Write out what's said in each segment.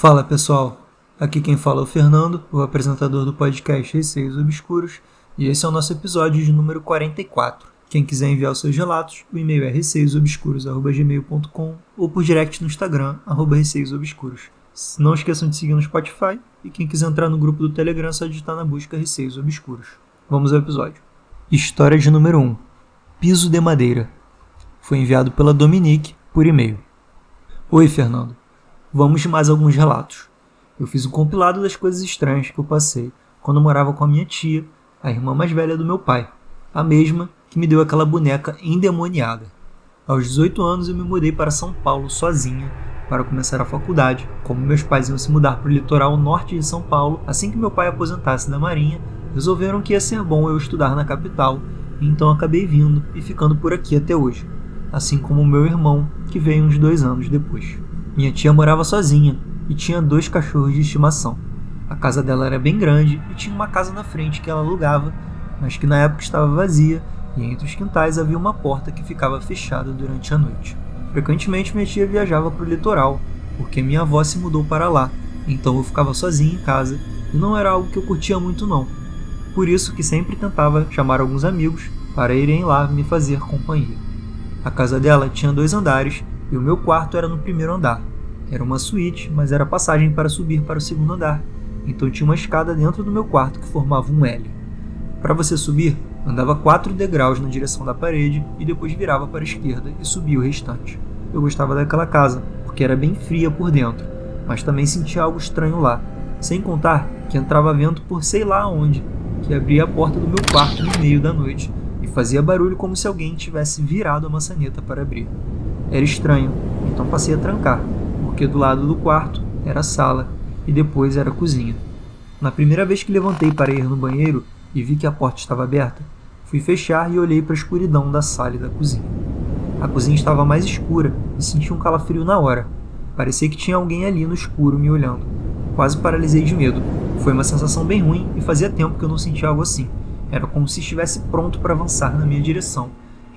Fala pessoal, aqui quem fala é o Fernando, o apresentador do podcast Receios Obscuros, e esse é o nosso episódio de número 44. Quem quiser enviar os seus relatos, o e-mail é receiosobscuros.gmail.com ou por direct no Instagram, arroba receiosobscuros. Não esqueçam de seguir no Spotify e quem quiser entrar no grupo do Telegram é só digitar na busca Receios Obscuros. Vamos ao episódio. História de número 1. Piso de madeira. Foi enviado pela Dominique por e-mail. Oi, Fernando. Vamos de mais alguns relatos. Eu fiz um compilado das coisas estranhas que eu passei quando morava com a minha tia, a irmã mais velha do meu pai, a mesma que me deu aquela boneca endemoniada. Aos 18 anos eu me mudei para São Paulo sozinha para começar a faculdade. Como meus pais iam se mudar para o litoral norte de São Paulo assim que meu pai aposentasse da Marinha, resolveram que ia ser bom eu estudar na capital, então acabei vindo e ficando por aqui até hoje, assim como meu irmão, que veio uns dois anos depois. Minha tia morava sozinha e tinha dois cachorros de estimação. A casa dela era bem grande e tinha uma casa na frente que ela alugava, mas que na época estava vazia e entre os quintais havia uma porta que ficava fechada durante a noite. Frequentemente minha tia viajava para o litoral, porque minha avó se mudou para lá, então eu ficava sozinha em casa e não era algo que eu curtia muito não. Por isso que sempre tentava chamar alguns amigos para irem lá me fazer companhia. A casa dela tinha dois andares e o meu quarto era no primeiro andar. Era uma suíte, mas era passagem para subir para o segundo andar, então tinha uma escada dentro do meu quarto que formava um L. Para você subir, andava quatro degraus na direção da parede e depois virava para a esquerda e subia o restante. Eu gostava daquela casa, porque era bem fria por dentro, mas também sentia algo estranho lá, sem contar que entrava vento por sei lá onde, que abria a porta do meu quarto no meio da noite e fazia barulho como se alguém tivesse virado a maçaneta para abrir. Era estranho, então passei a trancar, porque do lado do quarto era a sala e depois era a cozinha. Na primeira vez que levantei para ir no banheiro e vi que a porta estava aberta, fui fechar e olhei para a escuridão da sala e da cozinha. A cozinha estava mais escura e senti um calafrio na hora. Parecia que tinha alguém ali no escuro me olhando. Quase paralisei de medo. Foi uma sensação bem ruim e fazia tempo que eu não sentia algo assim. Era como se estivesse pronto para avançar na minha direção.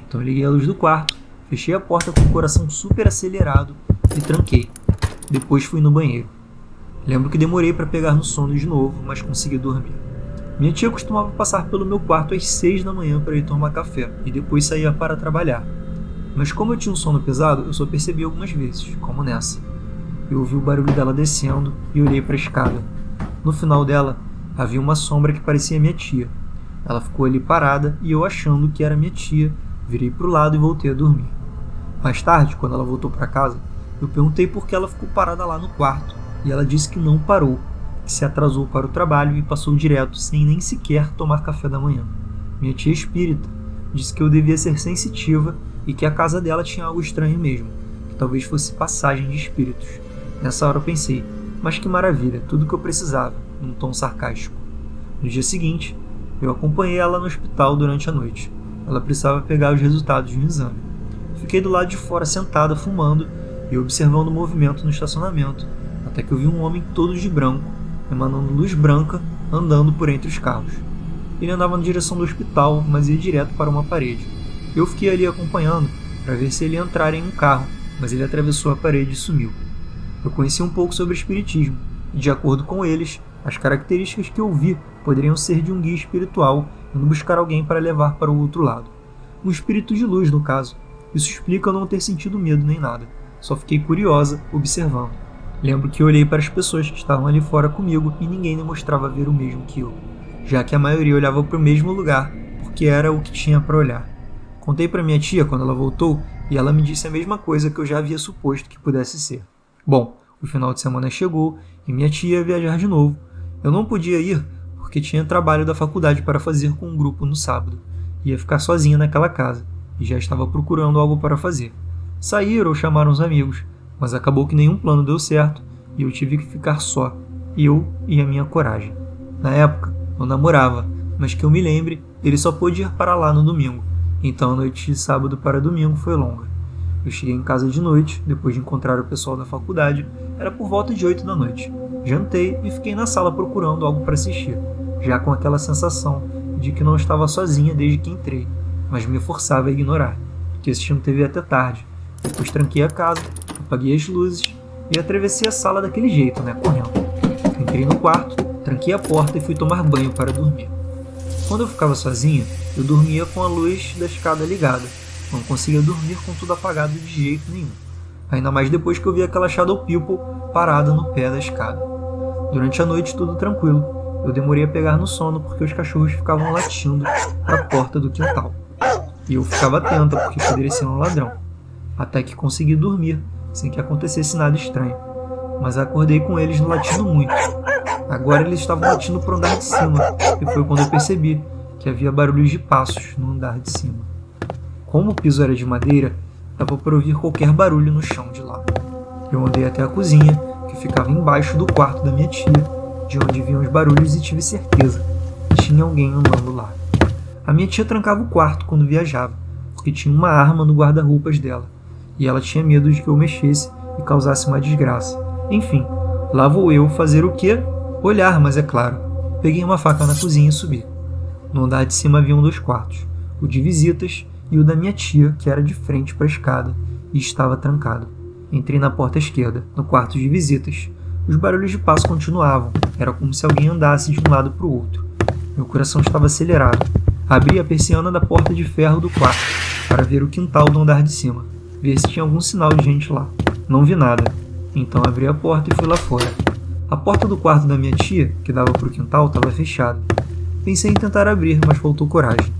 Então liguei a luz do quarto Fechei a porta com o coração super acelerado e tranquei. Depois fui no banheiro. Lembro que demorei para pegar no sono de novo, mas consegui dormir. Minha tia costumava passar pelo meu quarto às seis da manhã para ir tomar café e depois saía para trabalhar. Mas como eu tinha um sono pesado, eu só percebi algumas vezes, como nessa. Eu ouvi o barulho dela descendo e olhei para a escada. No final dela, havia uma sombra que parecia minha tia. Ela ficou ali parada e eu achando que era minha tia, virei para o lado e voltei a dormir. Mais tarde, quando ela voltou para casa, eu perguntei por que ela ficou parada lá no quarto e ela disse que não parou, que se atrasou para o trabalho e passou direto sem nem sequer tomar café da manhã. Minha tia espírita disse que eu devia ser sensitiva e que a casa dela tinha algo estranho mesmo, que talvez fosse passagem de espíritos. Nessa hora eu pensei, mas que maravilha, tudo o que eu precisava, num tom sarcástico. No dia seguinte, eu acompanhei ela no hospital durante a noite. Ela precisava pegar os resultados de um exame. Fiquei do lado de fora sentada fumando e observando o movimento no estacionamento, até que eu vi um homem todo de branco, emanando luz branca, andando por entre os carros. Ele andava na direção do hospital, mas ia direto para uma parede. Eu fiquei ali acompanhando para ver se ele entrar em um carro, mas ele atravessou a parede e sumiu. Eu conheci um pouco sobre espiritismo, e de acordo com eles, as características que eu vi poderiam ser de um guia espiritual indo buscar alguém para levar para o outro lado. Um espírito de luz, no caso, isso explica eu não ter sentido medo nem nada. Só fiquei curiosa, observando. Lembro que olhei para as pessoas que estavam ali fora comigo e ninguém demonstrava ver o mesmo que eu, já que a maioria olhava para o mesmo lugar, porque era o que tinha para olhar. Contei para minha tia quando ela voltou e ela me disse a mesma coisa que eu já havia suposto que pudesse ser. Bom, o final de semana chegou e minha tia ia viajar de novo. Eu não podia ir porque tinha trabalho da faculdade para fazer com um grupo no sábado. Ia ficar sozinha naquela casa e já estava procurando algo para fazer. Sair ou chamar uns amigos, mas acabou que nenhum plano deu certo e eu tive que ficar só, eu e a minha coragem. Na época, eu namorava, mas que eu me lembre, ele só pôde ir para lá no domingo, então a noite de sábado para domingo foi longa. Eu cheguei em casa de noite, depois de encontrar o pessoal da faculdade, era por volta de 8 da noite. Jantei e fiquei na sala procurando algo para assistir, já com aquela sensação de que não estava sozinha desde que entrei mas me forçava a ignorar, que assistindo TV até tarde. Depois tranquei a casa, apaguei as luzes e atravessei a sala daquele jeito, né, correndo. Entrei no quarto, tranquei a porta e fui tomar banho para dormir. Quando eu ficava sozinha, eu dormia com a luz da escada ligada. Não conseguia dormir com tudo apagado de jeito nenhum. Ainda mais depois que eu vi aquela Shadow People parada no pé da escada. Durante a noite, tudo tranquilo. Eu demorei a pegar no sono porque os cachorros ficavam latindo para a porta do quintal. E eu ficava atenta porque poderia ser um ladrão. Até que consegui dormir, sem que acontecesse nada estranho. Mas acordei com eles latindo muito. Agora eles estavam latindo para o andar de cima, e foi quando eu percebi que havia barulhos de passos no andar de cima. Como o piso era de madeira, dava para ouvir qualquer barulho no chão de lá. Eu andei até a cozinha, que ficava embaixo do quarto da minha tia, de onde vinham os barulhos e tive certeza. Tinha alguém andando lá. A minha tia trancava o quarto quando viajava, porque tinha uma arma no guarda-roupas dela, e ela tinha medo de que eu mexesse e causasse uma desgraça. Enfim, lá vou eu fazer o quê? Olhar, mas é claro. Peguei uma faca na cozinha e subi. No andar de cima haviam dois quartos, o de visitas e o da minha tia, que era de frente para a escada e estava trancado. Entrei na porta esquerda, no quarto de visitas. Os barulhos de passo continuavam, era como se alguém andasse de um lado para o outro. Meu coração estava acelerado. Abri a persiana da porta de ferro do quarto para ver o quintal do andar de cima, ver se tinha algum sinal de gente lá. Não vi nada, então abri a porta e fui lá fora. A porta do quarto da minha tia, que dava para o quintal, estava fechada. Pensei em tentar abrir, mas faltou coragem.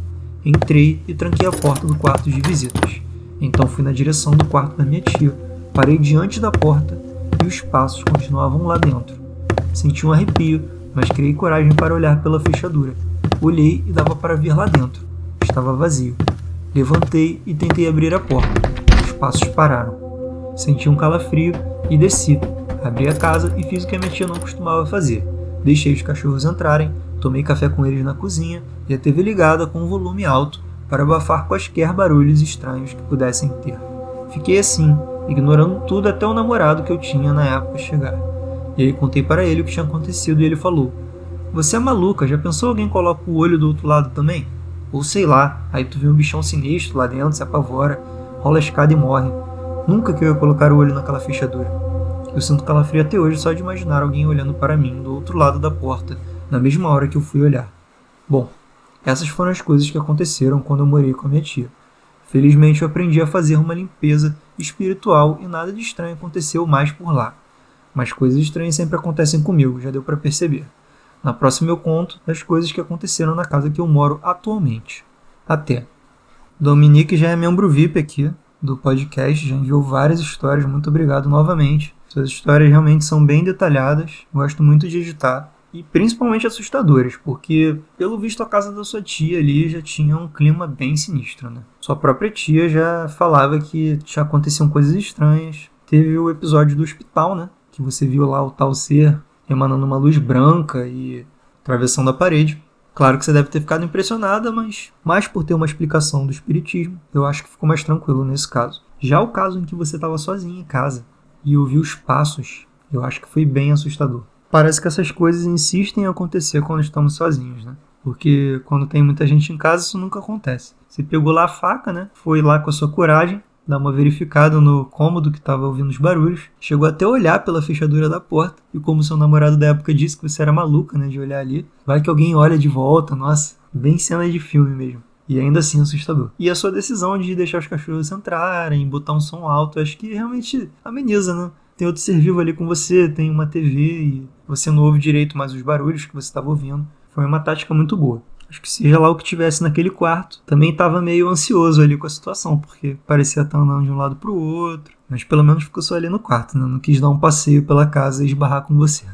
Entrei e tranquei a porta do quarto de visitas. Então fui na direção do quarto da minha tia, parei diante da porta e os passos continuavam lá dentro. Senti um arrepio, mas criei coragem para olhar pela fechadura. Olhei e dava para ver lá dentro. Estava vazio. Levantei e tentei abrir a porta. Os passos pararam. Senti um calafrio e desci. Abri a casa e fiz o que a minha tia não costumava fazer. Deixei os cachorros entrarem, tomei café com eles na cozinha e a TV ligada com o volume alto para abafar quaisquer barulhos estranhos que pudessem ter. Fiquei assim, ignorando tudo até o namorado que eu tinha na época chegar. E aí contei para ele o que tinha acontecido e ele falou: você é maluca, já pensou alguém coloca o olho do outro lado também? Ou sei lá, aí tu vê um bichão sinistro lá dentro, se apavora, rola a escada e morre. Nunca que eu ia colocar o olho naquela fechadura. Eu sinto calafrio até hoje só de imaginar alguém olhando para mim do outro lado da porta, na mesma hora que eu fui olhar. Bom, essas foram as coisas que aconteceram quando eu morei com a minha tia. Felizmente eu aprendi a fazer uma limpeza espiritual e nada de estranho aconteceu mais por lá. Mas coisas estranhas sempre acontecem comigo, já deu para perceber. Na próxima eu conto as coisas que aconteceram na casa que eu moro atualmente. Até. Dominique já é membro VIP aqui do podcast, já enviou várias histórias, muito obrigado novamente. Suas histórias realmente são bem detalhadas, gosto muito de editar e principalmente assustadoras, porque pelo visto a casa da sua tia ali já tinha um clima bem sinistro, né? Sua própria tia já falava que já aconteciam coisas estranhas. Teve o episódio do hospital, né? Que você viu lá o tal ser emanando uma luz branca e atravessando a parede. Claro que você deve ter ficado impressionada, mas mais por ter uma explicação do espiritismo, eu acho que ficou mais tranquilo nesse caso. Já o caso em que você estava sozinha em casa e ouviu os passos, eu acho que foi bem assustador. Parece que essas coisas insistem em acontecer quando estamos sozinhos, né? Porque quando tem muita gente em casa, isso nunca acontece. Você pegou lá a faca, né? Foi lá com a sua coragem, dar uma verificada no cômodo que estava ouvindo os barulhos, chegou até a olhar pela fechadura da porta, e como seu namorado da época disse que você era maluca, né, de olhar ali, vai que alguém olha de volta, nossa, bem cena de filme mesmo. E ainda assim assustador. E a sua decisão de deixar os cachorros entrarem, botar um som alto, acho que realmente ameniza, né? Tem outro ser vivo ali com você, tem uma TV e você não ouve direito mais os barulhos que você estava ouvindo. Foi uma tática muito boa. Acho que seja lá o que tivesse naquele quarto, também estava meio ansioso ali com a situação, porque parecia estar andando de um lado para o outro. Mas pelo menos ficou só ali no quarto, né? não quis dar um passeio pela casa e esbarrar com você.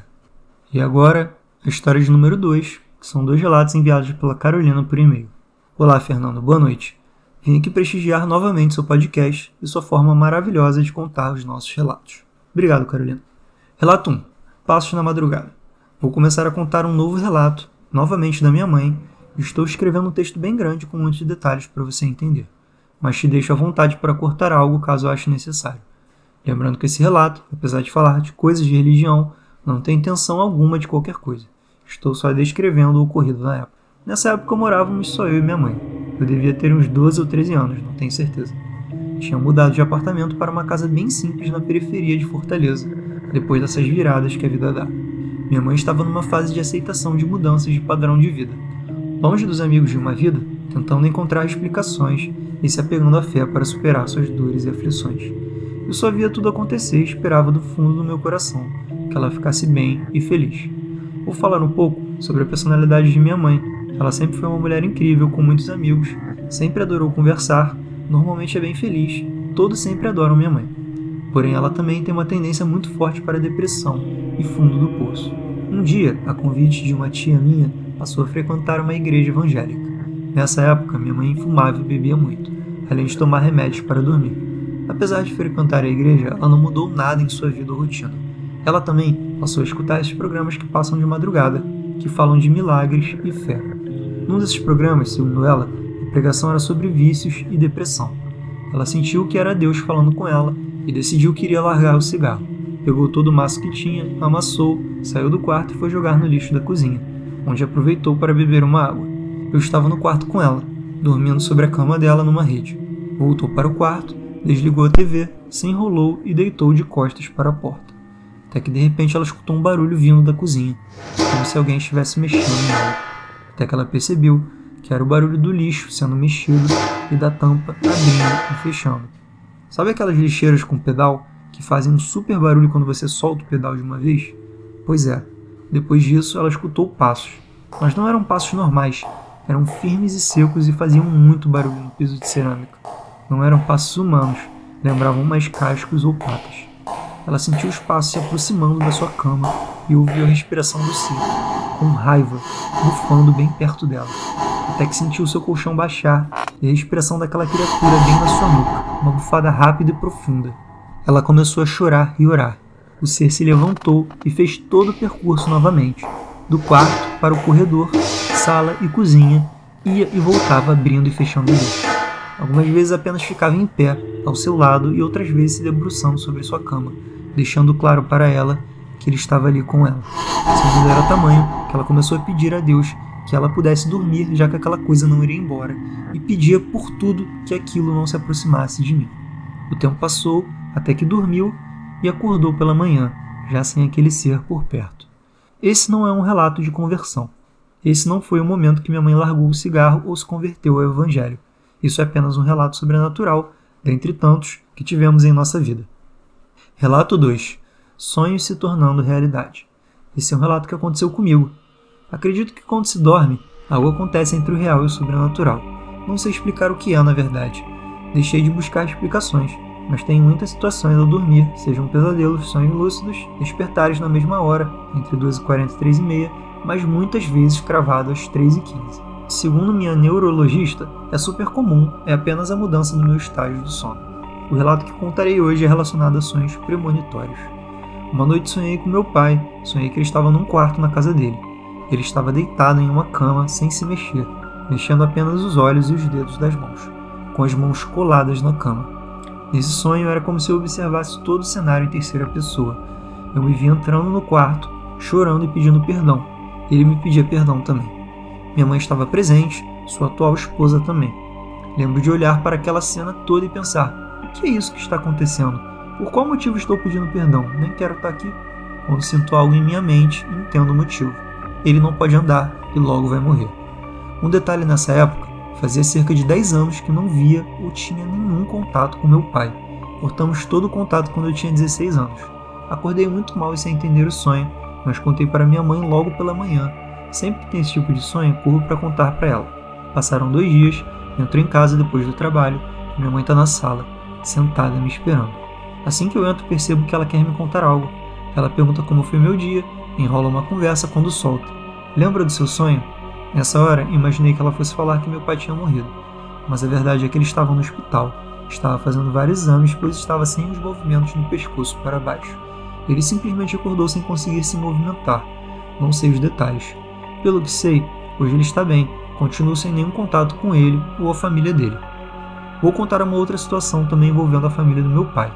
E agora, a história de número 2, que são dois relatos enviados pela Carolina por e-mail. Olá, Fernando, boa noite. Vim aqui prestigiar novamente seu podcast e sua forma maravilhosa de contar os nossos relatos. Obrigado, Carolina. Relato 1. Passos na madrugada. Vou começar a contar um novo relato, novamente da minha mãe, Estou escrevendo um texto bem grande com muitos detalhes para você entender, mas te deixo à vontade para cortar algo caso ache necessário. Lembrando que esse relato, apesar de falar de coisas de religião, não tem intenção alguma de qualquer coisa. Estou só descrevendo o ocorrido na época. Nessa época morávamos só eu e minha mãe. Eu devia ter uns 12 ou 13 anos, não tenho certeza. tinha mudado de apartamento para uma casa bem simples na periferia de Fortaleza, depois dessas viradas que a vida dá. Minha mãe estava numa fase de aceitação de mudanças de padrão de vida. Longe dos amigos de uma vida, tentando encontrar explicações e se apegando à fé para superar suas dores e aflições. Eu só via tudo acontecer e esperava do fundo do meu coração que ela ficasse bem e feliz. Vou falar um pouco sobre a personalidade de minha mãe. Ela sempre foi uma mulher incrível, com muitos amigos, sempre adorou conversar, normalmente é bem feliz, todos sempre adoram minha mãe. Porém, ela também tem uma tendência muito forte para a depressão e fundo do poço. Um dia, a convite de uma tia minha, passou a frequentar uma igreja evangélica. Nessa época, minha mãe fumava e bebia muito, além de tomar remédios para dormir. Apesar de frequentar a igreja, ela não mudou nada em sua vida ou rotina. Ela também passou a escutar esses programas que passam de madrugada, que falam de milagres e fé. Num desses programas, segundo ela, a pregação era sobre vícios e depressão. Ela sentiu que era Deus falando com ela e decidiu que iria largar o cigarro. Pegou todo o maço que tinha, amassou, saiu do quarto e foi jogar no lixo da cozinha, onde aproveitou para beber uma água. Eu estava no quarto com ela, dormindo sobre a cama dela numa rede. Voltou para o quarto, desligou a TV, se enrolou e deitou de costas para a porta. Até que de repente ela escutou um barulho vindo da cozinha, como se alguém estivesse mexendo nela. Até que ela percebeu que era o barulho do lixo sendo mexido e da tampa abrindo e fechando. Sabe aquelas lixeiras com pedal que fazem um super barulho quando você solta o pedal de uma vez? Pois é, depois disso ela escutou passos. Mas não eram passos normais, eram firmes e secos e faziam muito barulho no piso de cerâmica. Não eram passos humanos, lembravam mais cascos ou patas. Ela sentiu os passos se aproximando da sua cama e ouviu a respiração do Ciro, com raiva, bufando bem perto dela, até que sentiu seu colchão baixar e a respiração daquela criatura bem na sua nuca, uma bufada rápida e profunda. Ela começou a chorar e orar. O ser se levantou e fez todo o percurso novamente, do quarto para o corredor, sala e cozinha, ia e voltava abrindo e fechando o lixo. Algumas vezes apenas ficava em pé, ao seu lado, e outras vezes se debruçando sobre sua cama, deixando claro para ela que ele estava ali com ela. Seu medo era tamanho que ela começou a pedir a Deus que ela pudesse dormir, já que aquela coisa não iria embora, e pedia por tudo que aquilo não se aproximasse de mim. O tempo passou até que dormiu e acordou pela manhã, já sem aquele ser por perto. Esse não é um relato de conversão. Esse não foi o momento que minha mãe largou o cigarro ou se converteu ao Evangelho. Isso é apenas um relato sobrenatural, dentre tantos que tivemos em nossa vida. Relato 2: Sonhos se tornando realidade. Esse é um relato que aconteceu comigo. Acredito que quando se dorme, algo acontece entre o real e o sobrenatural. Não sei explicar o que é, na verdade. Deixei de buscar explicações, mas tenho muitas situações ao dormir, sejam pesadelos, sonhos lúcidos, despertares na mesma hora, entre 2h40 e 3h30, mas muitas vezes cravado às 3h15. Segundo minha neurologista, é super comum, é apenas a mudança no meu estágio do sono. O relato que contarei hoje é relacionado a sonhos premonitórios. Uma noite sonhei com meu pai, sonhei que ele estava num quarto na casa dele. Ele estava deitado em uma cama sem se mexer, mexendo apenas os olhos e os dedos das mãos, com as mãos coladas na cama. Nesse sonho era como se eu observasse todo o cenário em terceira pessoa. Eu me via entrando no quarto, chorando e pedindo perdão. Ele me pedia perdão também. Minha mãe estava presente, sua atual esposa também. Lembro de olhar para aquela cena toda e pensar: o que é isso que está acontecendo? Por qual motivo estou pedindo perdão? Nem quero estar aqui. Quando sinto algo em minha mente, entendo o motivo. Ele não pode andar e logo vai morrer. Um detalhe nessa época: fazia cerca de 10 anos que não via ou tinha nenhum contato com meu pai. Cortamos todo o contato quando eu tinha 16 anos. Acordei muito mal e sem entender o sonho, mas contei para minha mãe logo pela manhã Sempre que tem esse tipo de sonho, corro para contar para ela. Passaram dois dias, entro em casa depois do trabalho e minha mãe está na sala, sentada me esperando. Assim que eu entro, percebo que ela quer me contar algo. Ela pergunta como foi meu dia, enrola uma conversa quando solta. Lembra do seu sonho? Nessa hora, imaginei que ela fosse falar que meu pai tinha morrido. Mas a verdade é que ele estava no hospital. Estava fazendo vários exames, pois estava sem os movimentos no pescoço para baixo. Ele simplesmente acordou sem conseguir se movimentar. Não sei os detalhes. Pelo que sei, hoje ele está bem, continuo sem nenhum contato com ele ou a família dele. Vou contar uma outra situação também envolvendo a família do meu pai.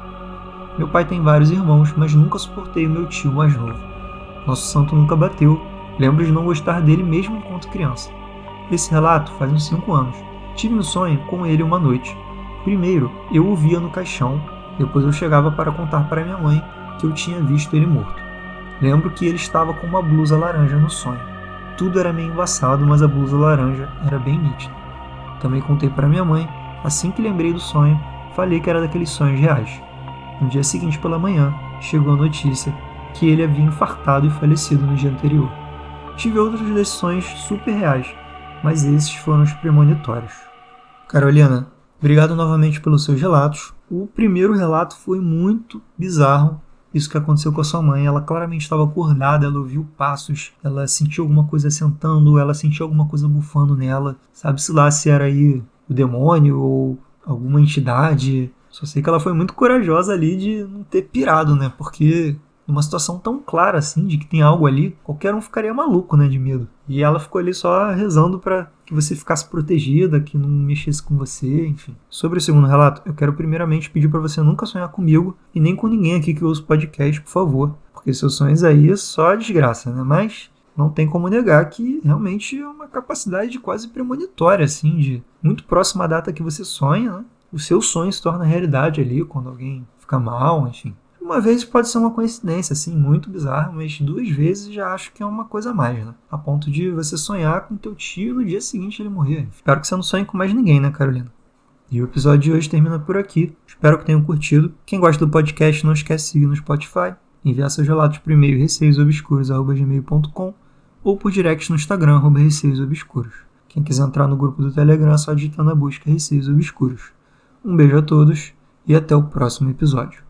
Meu pai tem vários irmãos, mas nunca suportei o meu tio mais novo. Nosso santo nunca bateu, lembro de não gostar dele mesmo enquanto criança. Esse relato faz uns 5 anos. Tive um sonho com ele uma noite. Primeiro, eu o via no caixão, depois eu chegava para contar para minha mãe que eu tinha visto ele morto. Lembro que ele estava com uma blusa laranja no sonho. Tudo era meio embaçado, mas a blusa laranja era bem nítida. Também contei para minha mãe, assim que lembrei do sonho, falei que era daqueles sonhos reais. No dia seguinte pela manhã, chegou a notícia que ele havia infartado e falecido no dia anterior. Tive outros desses sonhos super reais, mas esses foram os premonitórios. Carolina, obrigado novamente pelos seus relatos. O primeiro relato foi muito bizarro. Isso que aconteceu com a sua mãe. Ela claramente estava acordada, ela ouviu passos, ela sentiu alguma coisa sentando, ela sentiu alguma coisa bufando nela. Sabe-se lá se era aí o demônio ou alguma entidade. Só sei que ela foi muito corajosa ali de não ter pirado, né? Porque numa situação tão clara assim, de que tem algo ali, qualquer um ficaria maluco, né, de medo. E ela ficou ali só rezando para que você ficasse protegida, que não mexesse com você, enfim. Sobre o segundo relato, eu quero primeiramente pedir para você nunca sonhar comigo e nem com ninguém aqui que ouça o podcast, por favor, porque seus sonhos aí é só desgraça, né? Mas não tem como negar que realmente é uma capacidade quase premonitória, assim, de muito próxima à data que você sonha, né? O seu sonho se torna realidade ali quando alguém fica mal, enfim. Uma vez pode ser uma coincidência, assim, muito bizarra, mas duas vezes já acho que é uma coisa a mais, né? A ponto de você sonhar com teu tio no dia seguinte ele morrer. Espero que você não sonhe com mais ninguém, né, Carolina? E o episódio de hoje termina por aqui. Espero que tenham curtido. Quem gosta do podcast, não esquece de seguir no Spotify, enviar seus relatos por e-mail receiosobscuros.gmail.com ou por direct no Instagram, arroba receiosobscuros. Quem quiser entrar no grupo do Telegram, é só digitar na busca Receios Obscuros. Um beijo a todos e até o próximo episódio.